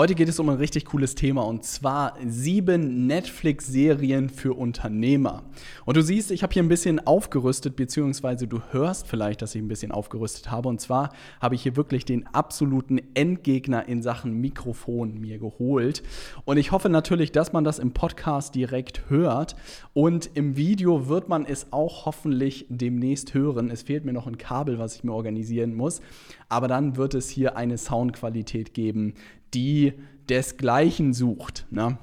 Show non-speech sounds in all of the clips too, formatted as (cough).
Heute geht es um ein richtig cooles Thema und zwar sieben Netflix-Serien für Unternehmer. Und du siehst, ich habe hier ein bisschen aufgerüstet, beziehungsweise du hörst vielleicht, dass ich ein bisschen aufgerüstet habe. Und zwar habe ich hier wirklich den absoluten Endgegner in Sachen Mikrofon mir geholt. Und ich hoffe natürlich, dass man das im Podcast direkt hört. Und im Video wird man es auch hoffentlich demnächst hören. Es fehlt mir noch ein Kabel, was ich mir organisieren muss. Aber dann wird es hier eine Soundqualität geben, die desgleichen sucht. Ne?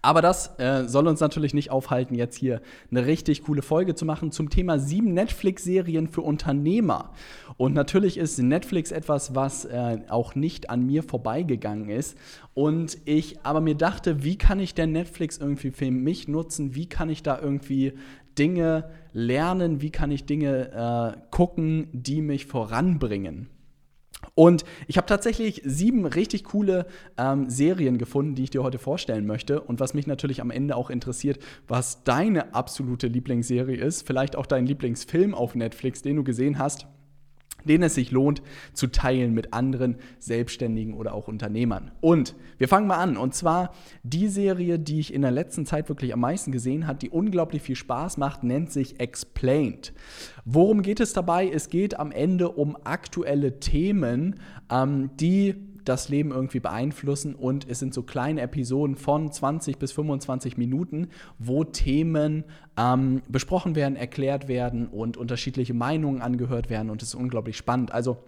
Aber das äh, soll uns natürlich nicht aufhalten, jetzt hier eine richtig coole Folge zu machen zum Thema sieben Netflix-Serien für Unternehmer. Und natürlich ist Netflix etwas, was äh, auch nicht an mir vorbeigegangen ist. Und ich aber mir dachte, wie kann ich denn Netflix irgendwie für mich nutzen? Wie kann ich da irgendwie Dinge lernen? Wie kann ich Dinge äh, gucken, die mich voranbringen? Und ich habe tatsächlich sieben richtig coole ähm, Serien gefunden, die ich dir heute vorstellen möchte. Und was mich natürlich am Ende auch interessiert, was deine absolute Lieblingsserie ist, vielleicht auch dein Lieblingsfilm auf Netflix, den du gesehen hast den es sich lohnt zu teilen mit anderen Selbstständigen oder auch Unternehmern. Und wir fangen mal an. Und zwar die Serie, die ich in der letzten Zeit wirklich am meisten gesehen habe, die unglaublich viel Spaß macht, nennt sich Explained. Worum geht es dabei? Es geht am Ende um aktuelle Themen, ähm, die das Leben irgendwie beeinflussen und es sind so kleine Episoden von 20 bis 25 Minuten, wo Themen ähm, besprochen werden, erklärt werden und unterschiedliche Meinungen angehört werden und es ist unglaublich spannend. Also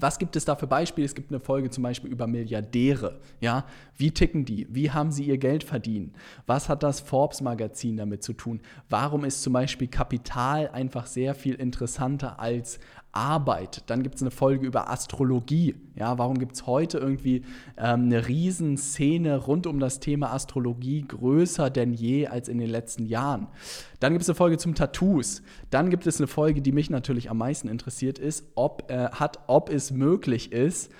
was gibt es da für Beispiele? Es gibt eine Folge zum Beispiel über Milliardäre. Ja, wie ticken die? Wie haben sie ihr Geld verdient? Was hat das Forbes-Magazin damit zu tun? Warum ist zum Beispiel Kapital einfach sehr viel interessanter als Arbeit. Dann gibt es eine Folge über Astrologie. Ja, warum gibt es heute irgendwie ähm, eine Riesenszene rund um das Thema Astrologie größer denn je als in den letzten Jahren? Dann gibt es eine Folge zum Tattoos. Dann gibt es eine Folge, die mich natürlich am meisten interessiert ist, ob, äh, hat, ob es möglich ist,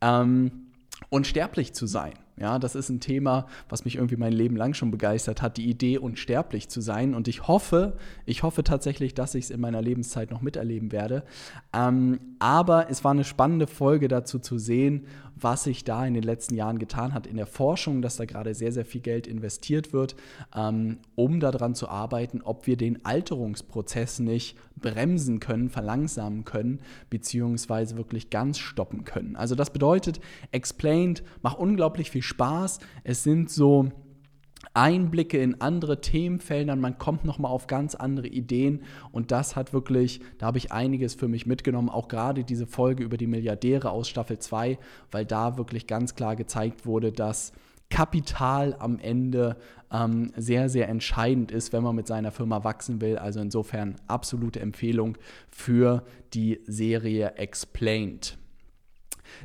ähm, unsterblich zu sein. Ja, das ist ein Thema, was mich irgendwie mein Leben lang schon begeistert hat, die Idee, unsterblich zu sein. Und ich hoffe, ich hoffe tatsächlich, dass ich es in meiner Lebenszeit noch miterleben werde. Ähm, aber es war eine spannende Folge dazu zu sehen, was sich da in den letzten Jahren getan hat in der Forschung, dass da gerade sehr, sehr viel Geld investiert wird, ähm, um daran zu arbeiten, ob wir den Alterungsprozess nicht bremsen können, verlangsamen können, beziehungsweise wirklich ganz stoppen können. Also das bedeutet, Explained macht unglaublich viel Spaß. Es sind so Einblicke in andere Themenfelder, man kommt nochmal auf ganz andere Ideen und das hat wirklich, da habe ich einiges für mich mitgenommen, auch gerade diese Folge über die Milliardäre aus Staffel 2, weil da wirklich ganz klar gezeigt wurde, dass Kapital am Ende ähm, sehr, sehr entscheidend ist, wenn man mit seiner Firma wachsen will. Also insofern absolute Empfehlung für die Serie Explained.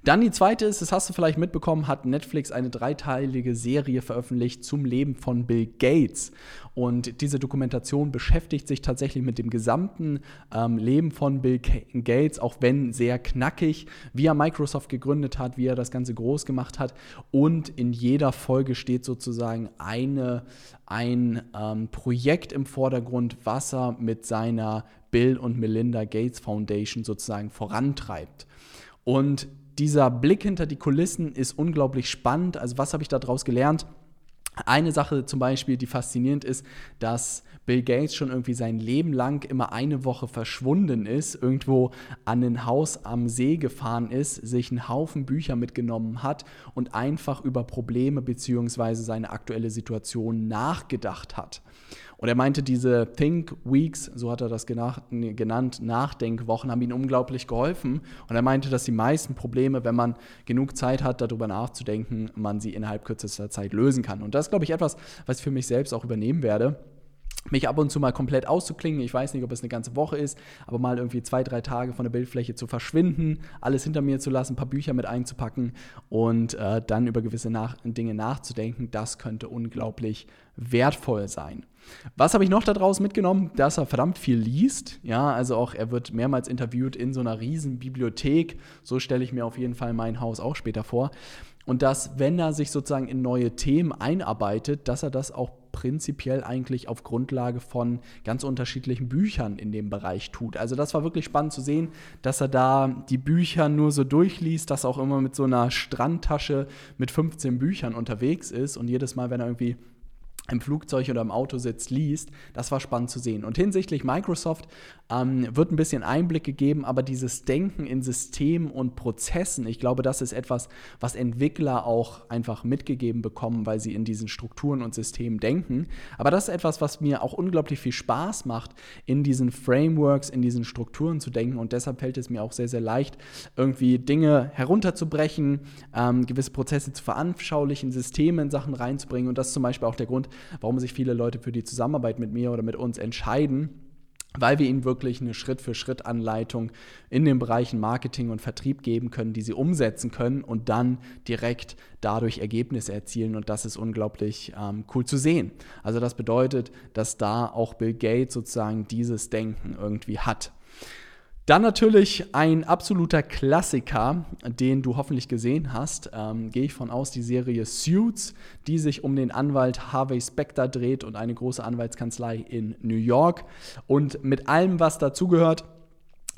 Dann die zweite ist, das hast du vielleicht mitbekommen, hat Netflix eine dreiteilige Serie veröffentlicht zum Leben von Bill Gates. Und diese Dokumentation beschäftigt sich tatsächlich mit dem gesamten ähm, Leben von Bill Gates, auch wenn sehr knackig, wie er Microsoft gegründet hat, wie er das Ganze groß gemacht hat. Und in jeder Folge steht sozusagen eine, ein ähm, Projekt im Vordergrund, was er mit seiner Bill und Melinda Gates Foundation sozusagen vorantreibt. Und dieser Blick hinter die Kulissen ist unglaublich spannend. Also was habe ich daraus gelernt? Eine Sache zum Beispiel, die faszinierend ist, dass Bill Gates schon irgendwie sein Leben lang immer eine Woche verschwunden ist, irgendwo an ein Haus am See gefahren ist, sich einen Haufen Bücher mitgenommen hat und einfach über Probleme bzw. seine aktuelle Situation nachgedacht hat. Und er meinte, diese Think Weeks, so hat er das genannt, Nachdenkwochen, haben ihm unglaublich geholfen. Und er meinte, dass die meisten Probleme, wenn man genug Zeit hat, darüber nachzudenken, man sie innerhalb kürzester Zeit lösen kann. Und das ist, glaube ich, etwas, was ich für mich selbst auch übernehmen werde mich ab und zu mal komplett auszuklingen. Ich weiß nicht, ob es eine ganze Woche ist, aber mal irgendwie zwei, drei Tage von der Bildfläche zu verschwinden, alles hinter mir zu lassen, ein paar Bücher mit einzupacken und äh, dann über gewisse nach Dinge nachzudenken, das könnte unglaublich wertvoll sein. Was habe ich noch daraus mitgenommen? Dass er verdammt viel liest. Ja, also auch er wird mehrmals interviewt in so einer riesen Bibliothek. So stelle ich mir auf jeden Fall mein Haus auch später vor. Und dass, wenn er sich sozusagen in neue Themen einarbeitet, dass er das auch prinzipiell eigentlich auf Grundlage von ganz unterschiedlichen Büchern in dem Bereich tut. Also das war wirklich spannend zu sehen, dass er da die Bücher nur so durchliest, dass er auch immer mit so einer Strandtasche mit 15 Büchern unterwegs ist und jedes Mal, wenn er irgendwie im Flugzeug oder im Auto sitzt, liest. Das war spannend zu sehen. Und hinsichtlich Microsoft ähm, wird ein bisschen Einblick gegeben, aber dieses Denken in Systemen und Prozessen, ich glaube, das ist etwas, was Entwickler auch einfach mitgegeben bekommen, weil sie in diesen Strukturen und Systemen denken. Aber das ist etwas, was mir auch unglaublich viel Spaß macht, in diesen Frameworks, in diesen Strukturen zu denken. Und deshalb fällt es mir auch sehr, sehr leicht, irgendwie Dinge herunterzubrechen, ähm, gewisse Prozesse zu veranschaulichen, Systeme in Sachen reinzubringen. Und das ist zum Beispiel auch der Grund, warum sich viele Leute für die Zusammenarbeit mit mir oder mit uns entscheiden weil wir ihnen wirklich eine Schritt-für-Schritt-Anleitung in den Bereichen Marketing und Vertrieb geben können, die sie umsetzen können und dann direkt dadurch Ergebnisse erzielen. Und das ist unglaublich ähm, cool zu sehen. Also das bedeutet, dass da auch Bill Gates sozusagen dieses Denken irgendwie hat. Dann natürlich ein absoluter Klassiker, den du hoffentlich gesehen hast, ähm, gehe ich von aus, die Serie Suits, die sich um den Anwalt Harvey Specter dreht und eine große Anwaltskanzlei in New York. Und mit allem, was dazugehört,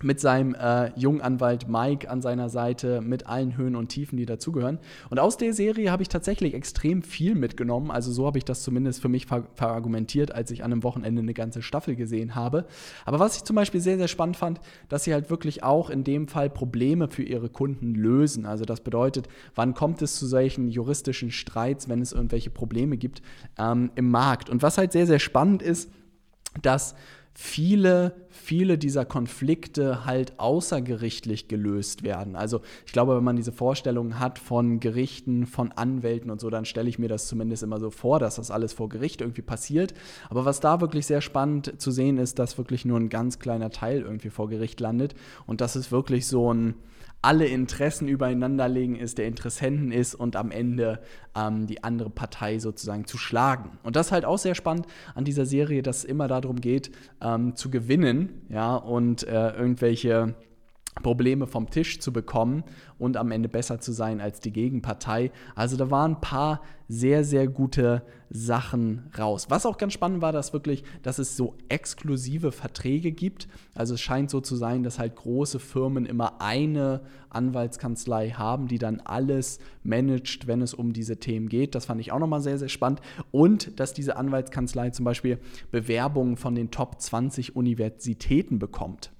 mit seinem äh, jungen Anwalt Mike an seiner Seite, mit allen Höhen und Tiefen, die dazugehören. Und aus der Serie habe ich tatsächlich extrem viel mitgenommen. Also so habe ich das zumindest für mich ver verargumentiert, als ich an einem Wochenende eine ganze Staffel gesehen habe. Aber was ich zum Beispiel sehr, sehr spannend fand, dass sie halt wirklich auch in dem Fall Probleme für ihre Kunden lösen. Also das bedeutet, wann kommt es zu solchen juristischen Streits, wenn es irgendwelche Probleme gibt ähm, im Markt. Und was halt sehr, sehr spannend ist, dass viele, viele dieser Konflikte halt außergerichtlich gelöst werden. Also ich glaube, wenn man diese Vorstellungen hat von Gerichten, von Anwälten und so, dann stelle ich mir das zumindest immer so vor, dass das alles vor Gericht irgendwie passiert. Aber was da wirklich sehr spannend zu sehen ist, dass wirklich nur ein ganz kleiner Teil irgendwie vor Gericht landet und das ist wirklich so ein alle Interessen übereinander legen ist, der Interessenten ist und am Ende ähm, die andere Partei sozusagen zu schlagen. Und das ist halt auch sehr spannend an dieser Serie, dass es immer darum geht, ähm, zu gewinnen, ja, und äh, irgendwelche Probleme vom Tisch zu bekommen und am Ende besser zu sein als die Gegenpartei. Also da waren ein paar sehr, sehr gute Sachen raus. Was auch ganz spannend war, dass wirklich, dass es so exklusive Verträge gibt. Also es scheint so zu sein, dass halt große Firmen immer eine Anwaltskanzlei haben, die dann alles managt, wenn es um diese Themen geht. Das fand ich auch nochmal sehr, sehr spannend. Und dass diese Anwaltskanzlei zum Beispiel Bewerbungen von den Top 20 Universitäten bekommt.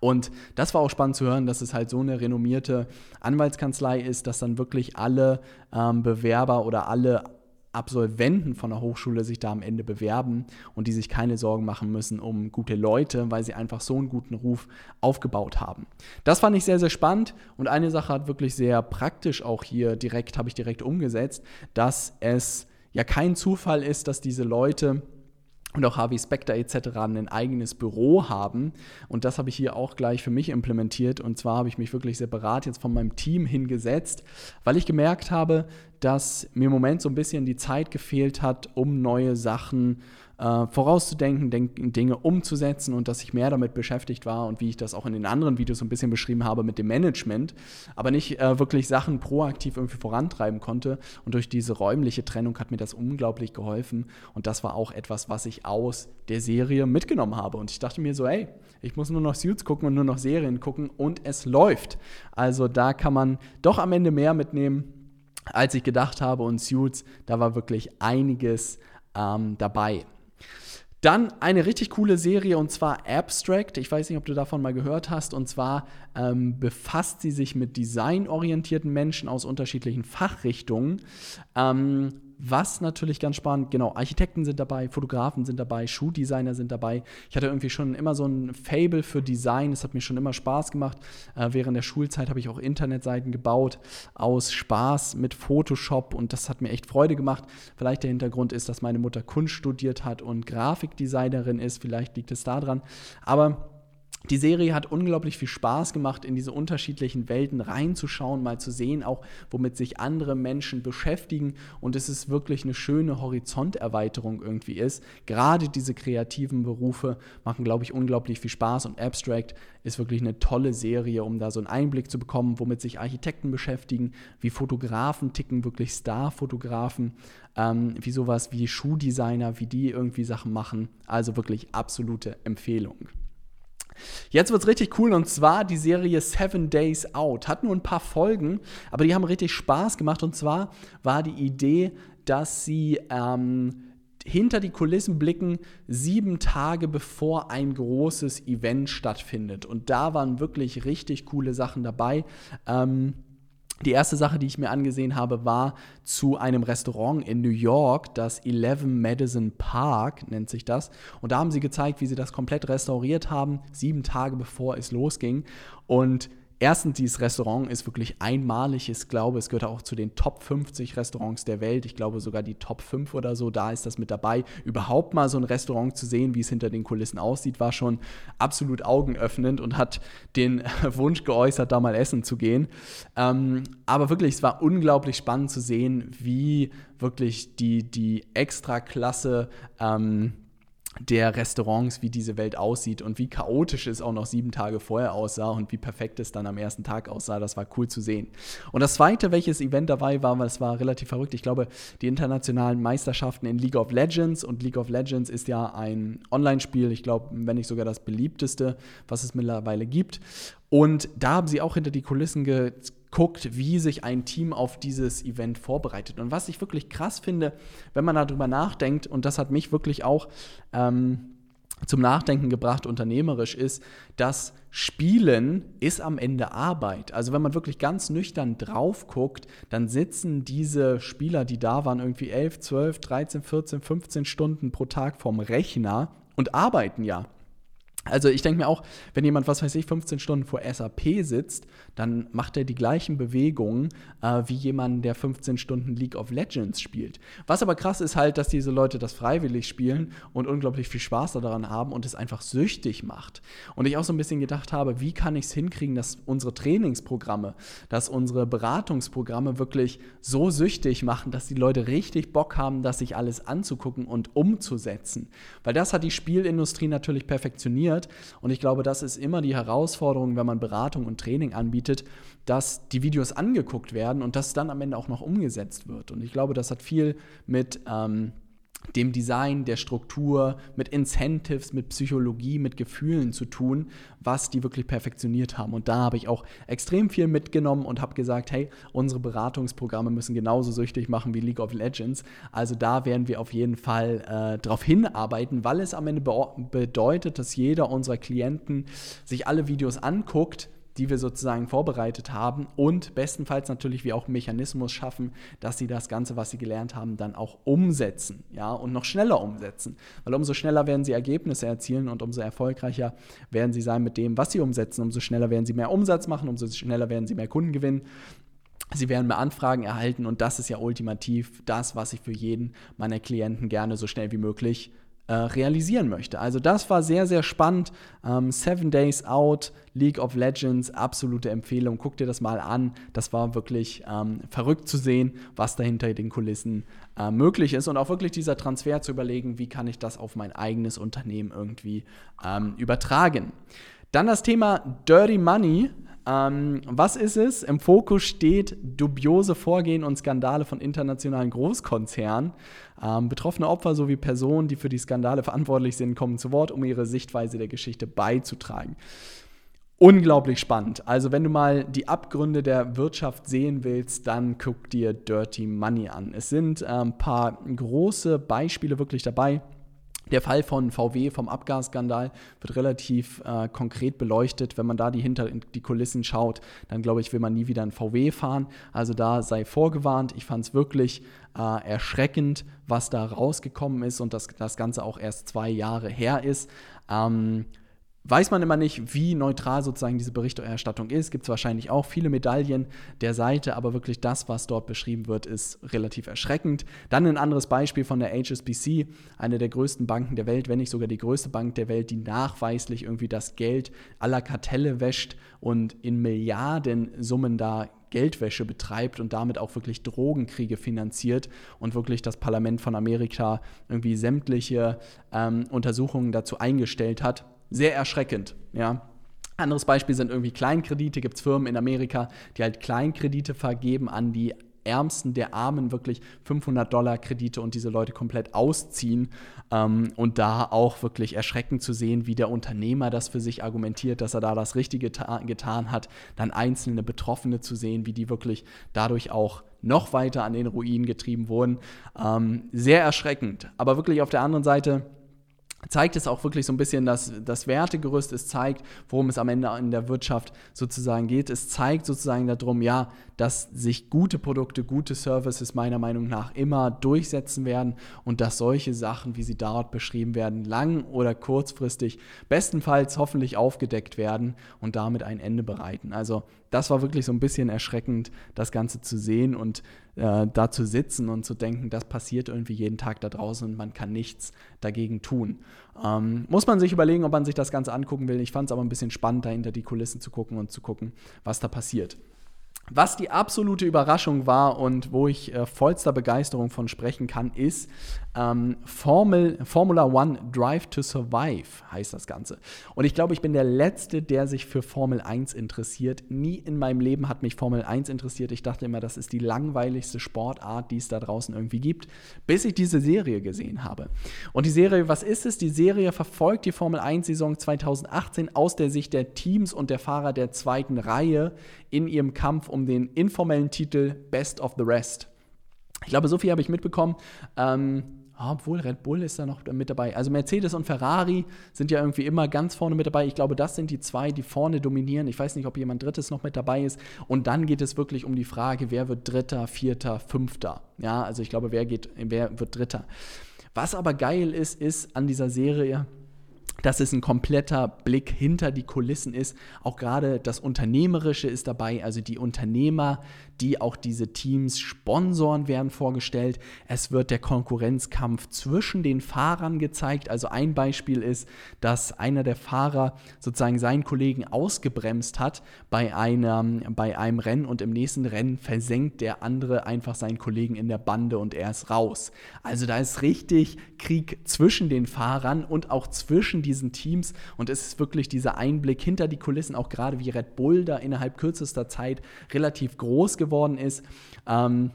Und das war auch spannend zu hören, dass es halt so eine renommierte Anwaltskanzlei ist, dass dann wirklich alle ähm, Bewerber oder alle Absolventen von der Hochschule sich da am Ende bewerben und die sich keine Sorgen machen müssen um gute Leute, weil sie einfach so einen guten Ruf aufgebaut haben. Das fand ich sehr, sehr spannend und eine Sache hat wirklich sehr praktisch auch hier direkt, habe ich direkt umgesetzt, dass es ja kein Zufall ist, dass diese Leute und auch Harvey Specter etc. ein eigenes Büro haben. Und das habe ich hier auch gleich für mich implementiert. Und zwar habe ich mich wirklich separat jetzt von meinem Team hingesetzt, weil ich gemerkt habe, dass mir im Moment so ein bisschen die Zeit gefehlt hat, um neue Sachen äh, vorauszudenken, denk, Dinge umzusetzen und dass ich mehr damit beschäftigt war und wie ich das auch in den anderen Videos so ein bisschen beschrieben habe mit dem Management, aber nicht äh, wirklich Sachen proaktiv irgendwie vorantreiben konnte. Und durch diese räumliche Trennung hat mir das unglaublich geholfen. Und das war auch etwas, was ich aus der Serie mitgenommen habe. Und ich dachte mir so, ey, ich muss nur noch Suits gucken und nur noch Serien gucken und es läuft. Also da kann man doch am Ende mehr mitnehmen als ich gedacht habe. Und Suits, da war wirklich einiges ähm, dabei. Dann eine richtig coole Serie und zwar Abstract. Ich weiß nicht, ob du davon mal gehört hast. Und zwar ähm, befasst sie sich mit designorientierten Menschen aus unterschiedlichen Fachrichtungen. Ähm, Was natürlich ganz spannend, genau, Architekten sind dabei, Fotografen sind dabei, Schuhdesigner sind dabei. Ich hatte irgendwie schon immer so ein Fable für Design, es hat mir schon immer Spaß gemacht. Äh, während der Schulzeit habe ich auch Internetseiten gebaut aus Spaß mit Photoshop und das hat mir echt Freude gemacht. Vielleicht der Hintergrund ist, dass meine Mutter Kunst studiert hat und Grafikdesignerin ist, vielleicht liegt es daran. Aber die Serie hat unglaublich viel Spaß gemacht, in diese unterschiedlichen Welten reinzuschauen, mal zu sehen, auch womit sich andere Menschen beschäftigen und es ist wirklich eine schöne Horizonterweiterung irgendwie ist. Gerade diese kreativen Berufe machen, glaube ich, unglaublich viel Spaß und Abstract ist wirklich eine tolle Serie, um da so einen Einblick zu bekommen, womit sich Architekten beschäftigen, wie Fotografen ticken, wirklich Star-Fotografen, ähm, wie sowas wie Schuhdesigner, wie die irgendwie Sachen machen. Also wirklich absolute Empfehlung. Jetzt wird es richtig cool und zwar die Serie Seven Days Out. Hat nur ein paar Folgen, aber die haben richtig Spaß gemacht. Und zwar war die Idee, dass sie ähm, hinter die Kulissen blicken, sieben Tage bevor ein großes Event stattfindet. Und da waren wirklich richtig coole Sachen dabei. Ähm, die erste Sache, die ich mir angesehen habe, war zu einem Restaurant in New York, das 11 Madison Park nennt sich das. Und da haben sie gezeigt, wie sie das komplett restauriert haben, sieben Tage bevor es losging. Und Erstens, dieses Restaurant ist wirklich einmalig. Ich glaube, es gehört auch zu den Top 50 Restaurants der Welt. Ich glaube sogar die Top 5 oder so, da ist das mit dabei. Überhaupt mal so ein Restaurant zu sehen, wie es hinter den Kulissen aussieht, war schon absolut augenöffnend und hat den (laughs) Wunsch geäußert, da mal essen zu gehen. Ähm, aber wirklich, es war unglaublich spannend zu sehen, wie wirklich die, die Extraklasse ähm, der Restaurants, wie diese Welt aussieht und wie chaotisch es auch noch sieben Tage vorher aussah und wie perfekt es dann am ersten Tag aussah. Das war cool zu sehen. Und das zweite, welches Event dabei war, das war relativ verrückt. Ich glaube, die internationalen Meisterschaften in League of Legends und League of Legends ist ja ein Online-Spiel, ich glaube, wenn nicht sogar das beliebteste, was es mittlerweile gibt. Und da haben sie auch hinter die Kulissen ge guckt, wie sich ein Team auf dieses Event vorbereitet. Und was ich wirklich krass finde, wenn man darüber nachdenkt, und das hat mich wirklich auch ähm, zum Nachdenken gebracht, unternehmerisch, ist, dass Spielen ist am Ende Arbeit. Also wenn man wirklich ganz nüchtern drauf guckt, dann sitzen diese Spieler, die da waren, irgendwie 11, 12, 13, 14, 15 Stunden pro Tag vorm Rechner und arbeiten ja. Also ich denke mir auch, wenn jemand, was weiß ich, 15 Stunden vor SAP sitzt, dann macht er die gleichen Bewegungen äh, wie jemand, der 15 Stunden League of Legends spielt. Was aber krass ist halt, dass diese Leute das freiwillig spielen und unglaublich viel Spaß daran haben und es einfach süchtig macht. Und ich auch so ein bisschen gedacht habe, wie kann ich es hinkriegen, dass unsere Trainingsprogramme, dass unsere Beratungsprogramme wirklich so süchtig machen, dass die Leute richtig Bock haben, das sich alles anzugucken und umzusetzen. Weil das hat die Spielindustrie natürlich perfektioniert funktioniert. Und ich glaube, das ist immer die Herausforderung, wenn man Beratung und Training anbietet, dass die Videos angeguckt werden und das dann am Ende auch noch umgesetzt wird. Und ich glaube, das hat viel mit ähm, dem Design, der Struktur, mit Incentives, mit Psychologie, mit Gefühlen zu tun, was die wirklich perfektioniert haben. Und da habe ich auch extrem viel mitgenommen und habe gesagt, hey, unsere Beratungsprogramme müssen genauso süchtig machen wie League of Legends. Also da werden wir auf jeden Fall äh, darauf hinarbeiten, weil es am Ende be bedeutet, dass jeder unserer Klienten sich alle Videos anguckt, die wir sozusagen vorbereitet haben und bestenfalls natürlich wir auch Mechanismus schaffen, dass sie das Ganze, was sie gelernt haben, dann auch umsetzen, ja, und noch schneller umsetzen. Weil umso schneller werden sie Ergebnisse erzielen und umso erfolgreicher werden sie sein mit dem, was sie umsetzen. Umso schneller werden sie mehr Umsatz machen, umso schneller werden sie mehr Kunden gewinnen. Sie werden mehr Anfragen erhalten und das ist ja ultimativ das, was ich für jeden meiner Klienten gerne so schnell wie möglich äh, realisieren möchte. Also das war sehr, sehr spannend. Ähm, Seven Days Out, League of Legends, absolute Empfehlung. Guck dir das mal an. Das war wirklich ähm, verrückt zu sehen, was da hinter den Kulissen äh, möglich ist und auch wirklich dieser Transfer zu überlegen, wie kann ich das auf mein eigenes Unternehmen irgendwie ähm, übertragen. Dann das Thema Dirty Money. Ähm, was ist es? Im Fokus steht dubiose Vorgehen und Skandale von internationalen Großkonzernen. Ähm, betroffene Opfer sowie Personen, die für die Skandale verantwortlich sind, kommen zu Wort, um ihre Sichtweise der Geschichte beizutragen. Unglaublich spannend. Also wenn du mal die Abgründe der Wirtschaft sehen willst, dann guck dir Dirty Money an. Es sind ein ähm, paar große Beispiele wirklich dabei. Der Fall von VW vom Abgasskandal wird relativ äh, konkret beleuchtet. Wenn man da die hinter die Kulissen schaut, dann glaube ich, will man nie wieder ein VW fahren. Also da sei vorgewarnt. Ich fand es wirklich äh, erschreckend, was da rausgekommen ist und dass das Ganze auch erst zwei Jahre her ist. Ähm, weiß man immer nicht, wie neutral sozusagen diese Berichterstattung ist. Gibt es wahrscheinlich auch viele Medaillen der Seite, aber wirklich das, was dort beschrieben wird, ist relativ erschreckend. Dann ein anderes Beispiel von der HSBC, eine der größten Banken der Welt, wenn nicht sogar die größte Bank der Welt, die nachweislich irgendwie das Geld aller Kartelle wäscht und in Milliardensummen da Geldwäsche betreibt und damit auch wirklich Drogenkriege finanziert und wirklich das Parlament von Amerika irgendwie sämtliche ähm, Untersuchungen dazu eingestellt hat sehr erschreckend, ja. Anderes Beispiel sind irgendwie Kleinkredite. Gibt es Firmen in Amerika, die halt Kleinkredite vergeben an die Ärmsten der Armen wirklich 500 Dollar Kredite und diese Leute komplett ausziehen. Ähm, und da auch wirklich erschreckend zu sehen, wie der Unternehmer das für sich argumentiert, dass er da das Richtige getan hat. Dann einzelne Betroffene zu sehen, wie die wirklich dadurch auch noch weiter an den Ruinen getrieben wurden. Ähm, sehr erschreckend. Aber wirklich auf der anderen Seite zeigt es auch wirklich so ein bisschen dass das Wertegerüst. Es zeigt, worum es am Ende in der Wirtschaft sozusagen geht. Es zeigt sozusagen darum, ja, dass sich gute Produkte, gute Services meiner Meinung nach immer durchsetzen werden und dass solche Sachen, wie sie dort beschrieben werden, lang oder kurzfristig bestenfalls hoffentlich aufgedeckt werden und damit ein Ende bereiten. Also das war wirklich so ein bisschen erschreckend, das Ganze zu sehen und äh, da zu sitzen und zu denken, das passiert irgendwie jeden Tag da draußen und man kann nichts dagegen tun. Ähm, muss man sich überlegen, ob man sich das Ganze angucken will. Ich fand es aber ein bisschen spannend, dahinter die Kulissen zu gucken und zu gucken, was da passiert. Was die absolute Überraschung war und wo ich äh, vollster Begeisterung von sprechen kann, ist ähm, Formel, Formula One Drive to Survive heißt das Ganze. Und ich glaube, ich bin der Letzte, der sich für Formel 1 interessiert. Nie in meinem Leben hat mich Formel 1 interessiert. Ich dachte immer, das ist die langweiligste Sportart, die es da draußen irgendwie gibt, bis ich diese Serie gesehen habe. Und die Serie, was ist es? Die Serie verfolgt die Formel 1-Saison 2018 aus der Sicht der Teams und der Fahrer der zweiten Reihe in ihrem Kampf um den informellen Titel Best of the Rest. Ich glaube, so viel habe ich mitbekommen. Ähm, obwohl Red Bull ist da noch mit dabei. Also Mercedes und Ferrari sind ja irgendwie immer ganz vorne mit dabei. Ich glaube, das sind die zwei, die vorne dominieren. Ich weiß nicht, ob jemand Drittes noch mit dabei ist. Und dann geht es wirklich um die Frage, wer wird Dritter, Vierter, Fünfter. Ja, also ich glaube, wer, geht, wer wird Dritter. Was aber geil ist, ist an dieser Serie, dass es ein kompletter Blick hinter die Kulissen ist. Auch gerade das Unternehmerische ist dabei, also die Unternehmer, die auch diese Teams sponsoren, werden vorgestellt. Es wird der Konkurrenzkampf zwischen den Fahrern gezeigt. Also ein Beispiel ist, dass einer der Fahrer sozusagen seinen Kollegen ausgebremst hat bei einem, bei einem Rennen und im nächsten Rennen versenkt der andere einfach seinen Kollegen in der Bande und er ist raus. Also da ist richtig Krieg zwischen den Fahrern und auch zwischen diesen Teams und es ist wirklich dieser Einblick hinter die Kulissen, auch gerade wie Red Bull da innerhalb kürzester Zeit relativ groß geworden geworden ist. Ähm,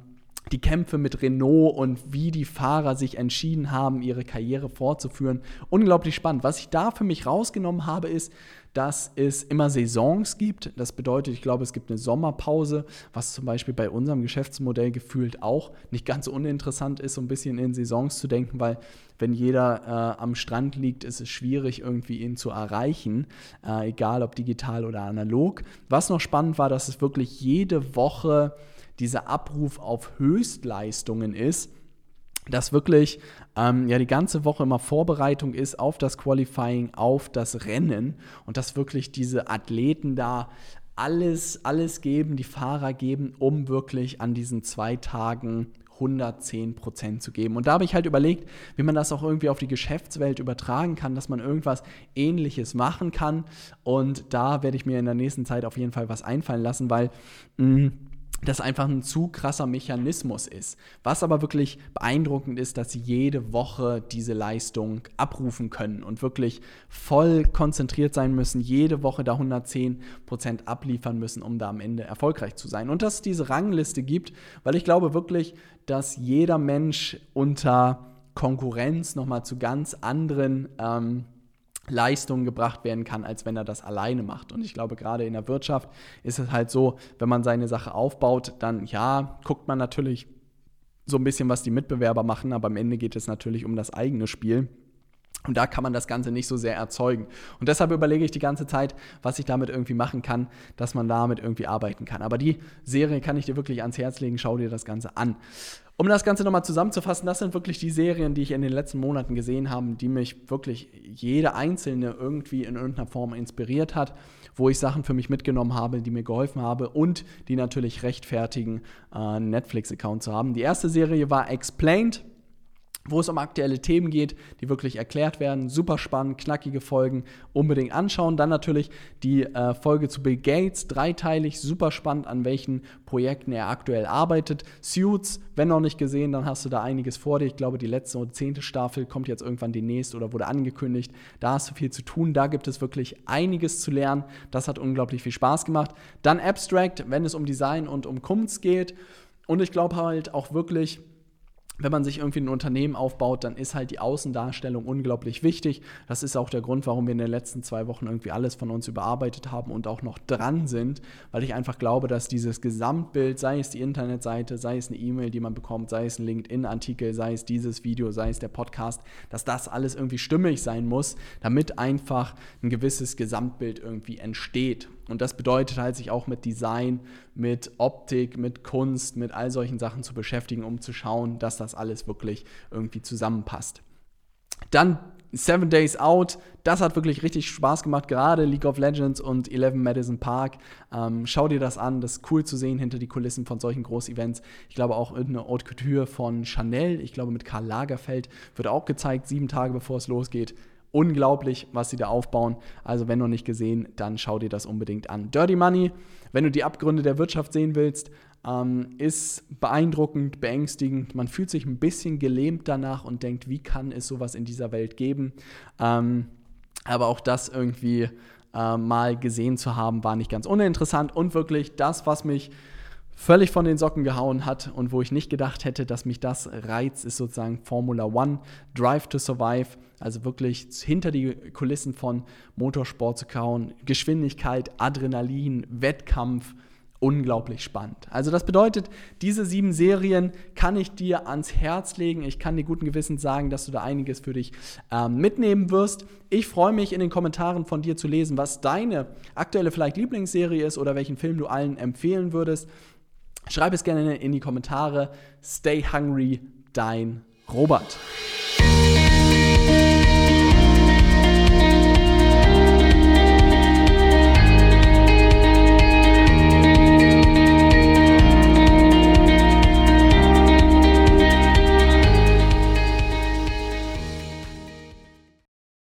die Kämpfe mit Renault und wie die Fahrer sich entschieden haben, ihre Karriere fortzuführen. Unglaublich spannend. Was ich da für mich rausgenommen habe, ist, dass es immer Saisons gibt. Das bedeutet, ich glaube, es gibt eine Sommerpause, was zum Beispiel bei unserem Geschäftsmodell gefühlt auch nicht ganz uninteressant ist, so ein bisschen in Saisons zu denken, weil wenn jeder äh, am Strand liegt, ist es schwierig, irgendwie ihn zu erreichen, äh, egal ob digital oder analog. Was noch spannend war, dass es wirklich jede Woche dieser Abruf auf Höchstleistungen ist dass wirklich ähm, ja die ganze Woche immer Vorbereitung ist auf das Qualifying, auf das Rennen und dass wirklich diese Athleten da alles, alles geben, die Fahrer geben, um wirklich an diesen zwei Tagen 110 Prozent zu geben. Und da habe ich halt überlegt, wie man das auch irgendwie auf die Geschäftswelt übertragen kann, dass man irgendwas Ähnliches machen kann. Und da werde ich mir in der nächsten Zeit auf jeden Fall was einfallen lassen, weil mh, mm, das einfach ein zu krasser Mechanismus ist. Was aber wirklich beeindruckend ist, dass sie jede Woche diese Leistung abrufen können und wirklich voll konzentriert sein müssen, jede Woche da 110 Prozent abliefern müssen, um da am Ende erfolgreich zu sein. Und dass es diese Rangliste gibt, weil ich glaube wirklich, dass jeder Mensch unter Konkurrenz nochmal zu ganz anderen ähm, Leistungen gebracht werden kann, als wenn er das alleine macht. Und ich glaube, gerade in der Wirtschaft ist es halt so, wenn man seine Sache aufbaut, dann ja, guckt man natürlich so ein bisschen, was die Mitbewerber machen, aber am Ende geht es natürlich um das eigene Spiel. Und da kann man das Ganze nicht so sehr erzeugen. Und deshalb überlege ich die ganze Zeit, was ich damit irgendwie machen kann, dass man damit irgendwie arbeiten kann. Aber die Serie kann ich dir wirklich ans Herz legen. Schau dir das Ganze an. Um das Ganze nochmal zusammenzufassen, das sind wirklich die Serien, die ich in den letzten Monaten gesehen habe, die mich wirklich jede einzelne irgendwie in irgendeiner Form inspiriert hat, wo ich Sachen für mich mitgenommen habe, die mir geholfen haben und die natürlich rechtfertigen, äh, einen Netflix-Account zu haben. Die erste Serie war Explained wo es um aktuelle Themen geht, die wirklich erklärt werden. Super spannend, knackige Folgen, unbedingt anschauen. Dann natürlich die äh, Folge zu Bill Gates, dreiteilig, super spannend, an welchen Projekten er aktuell arbeitet. Suits, wenn noch nicht gesehen, dann hast du da einiges vor dir. Ich glaube, die letzte und zehnte Staffel kommt jetzt irgendwann demnächst oder wurde angekündigt. Da hast du viel zu tun, da gibt es wirklich einiges zu lernen. Das hat unglaublich viel Spaß gemacht. Dann Abstract, wenn es um Design und um Kunst geht. Und ich glaube halt auch wirklich, wenn man sich irgendwie ein Unternehmen aufbaut, dann ist halt die Außendarstellung unglaublich wichtig. Das ist auch der Grund, warum wir in den letzten zwei Wochen irgendwie alles von uns überarbeitet haben und auch noch dran sind, weil ich einfach glaube, dass dieses Gesamtbild, sei es die Internetseite, sei es eine E-Mail, die man bekommt, sei es ein LinkedIn-Artikel, sei es dieses Video, sei es der Podcast, dass das alles irgendwie stimmig sein muss, damit einfach ein gewisses Gesamtbild irgendwie entsteht. Und das bedeutet halt, sich auch mit Design, mit Optik, mit Kunst, mit all solchen Sachen zu beschäftigen, um zu schauen, dass das alles wirklich irgendwie zusammenpasst. Dann Seven Days Out, das hat wirklich richtig Spaß gemacht, gerade League of Legends und 11 Madison Park. Ähm, schau dir das an, das ist cool zu sehen hinter die Kulissen von solchen Groß-Events. Ich glaube auch irgendeine Haute Couture von Chanel, ich glaube mit Karl Lagerfeld, wird auch gezeigt, sieben Tage bevor es losgeht unglaublich, was sie da aufbauen. Also wenn noch nicht gesehen, dann schau dir das unbedingt an. Dirty Money, wenn du die Abgründe der Wirtschaft sehen willst, ähm, ist beeindruckend, beängstigend. Man fühlt sich ein bisschen gelähmt danach und denkt, wie kann es sowas in dieser Welt geben? Ähm, aber auch das irgendwie äh, mal gesehen zu haben, war nicht ganz uninteressant und wirklich das, was mich völlig von den Socken gehauen hat und wo ich nicht gedacht hätte, dass mich das reizt, ist sozusagen Formula One, Drive to Survive, also wirklich hinter die Kulissen von Motorsport zu kauen, Geschwindigkeit, Adrenalin, Wettkampf, unglaublich spannend. Also das bedeutet, diese sieben Serien kann ich dir ans Herz legen. Ich kann dir guten Gewissens sagen, dass du da einiges für dich ähm, mitnehmen wirst. Ich freue mich in den Kommentaren von dir zu lesen, was deine aktuelle vielleicht Lieblingsserie ist oder welchen Film du allen empfehlen würdest. Schreib es gerne in die Kommentare. Stay hungry, dein Robert.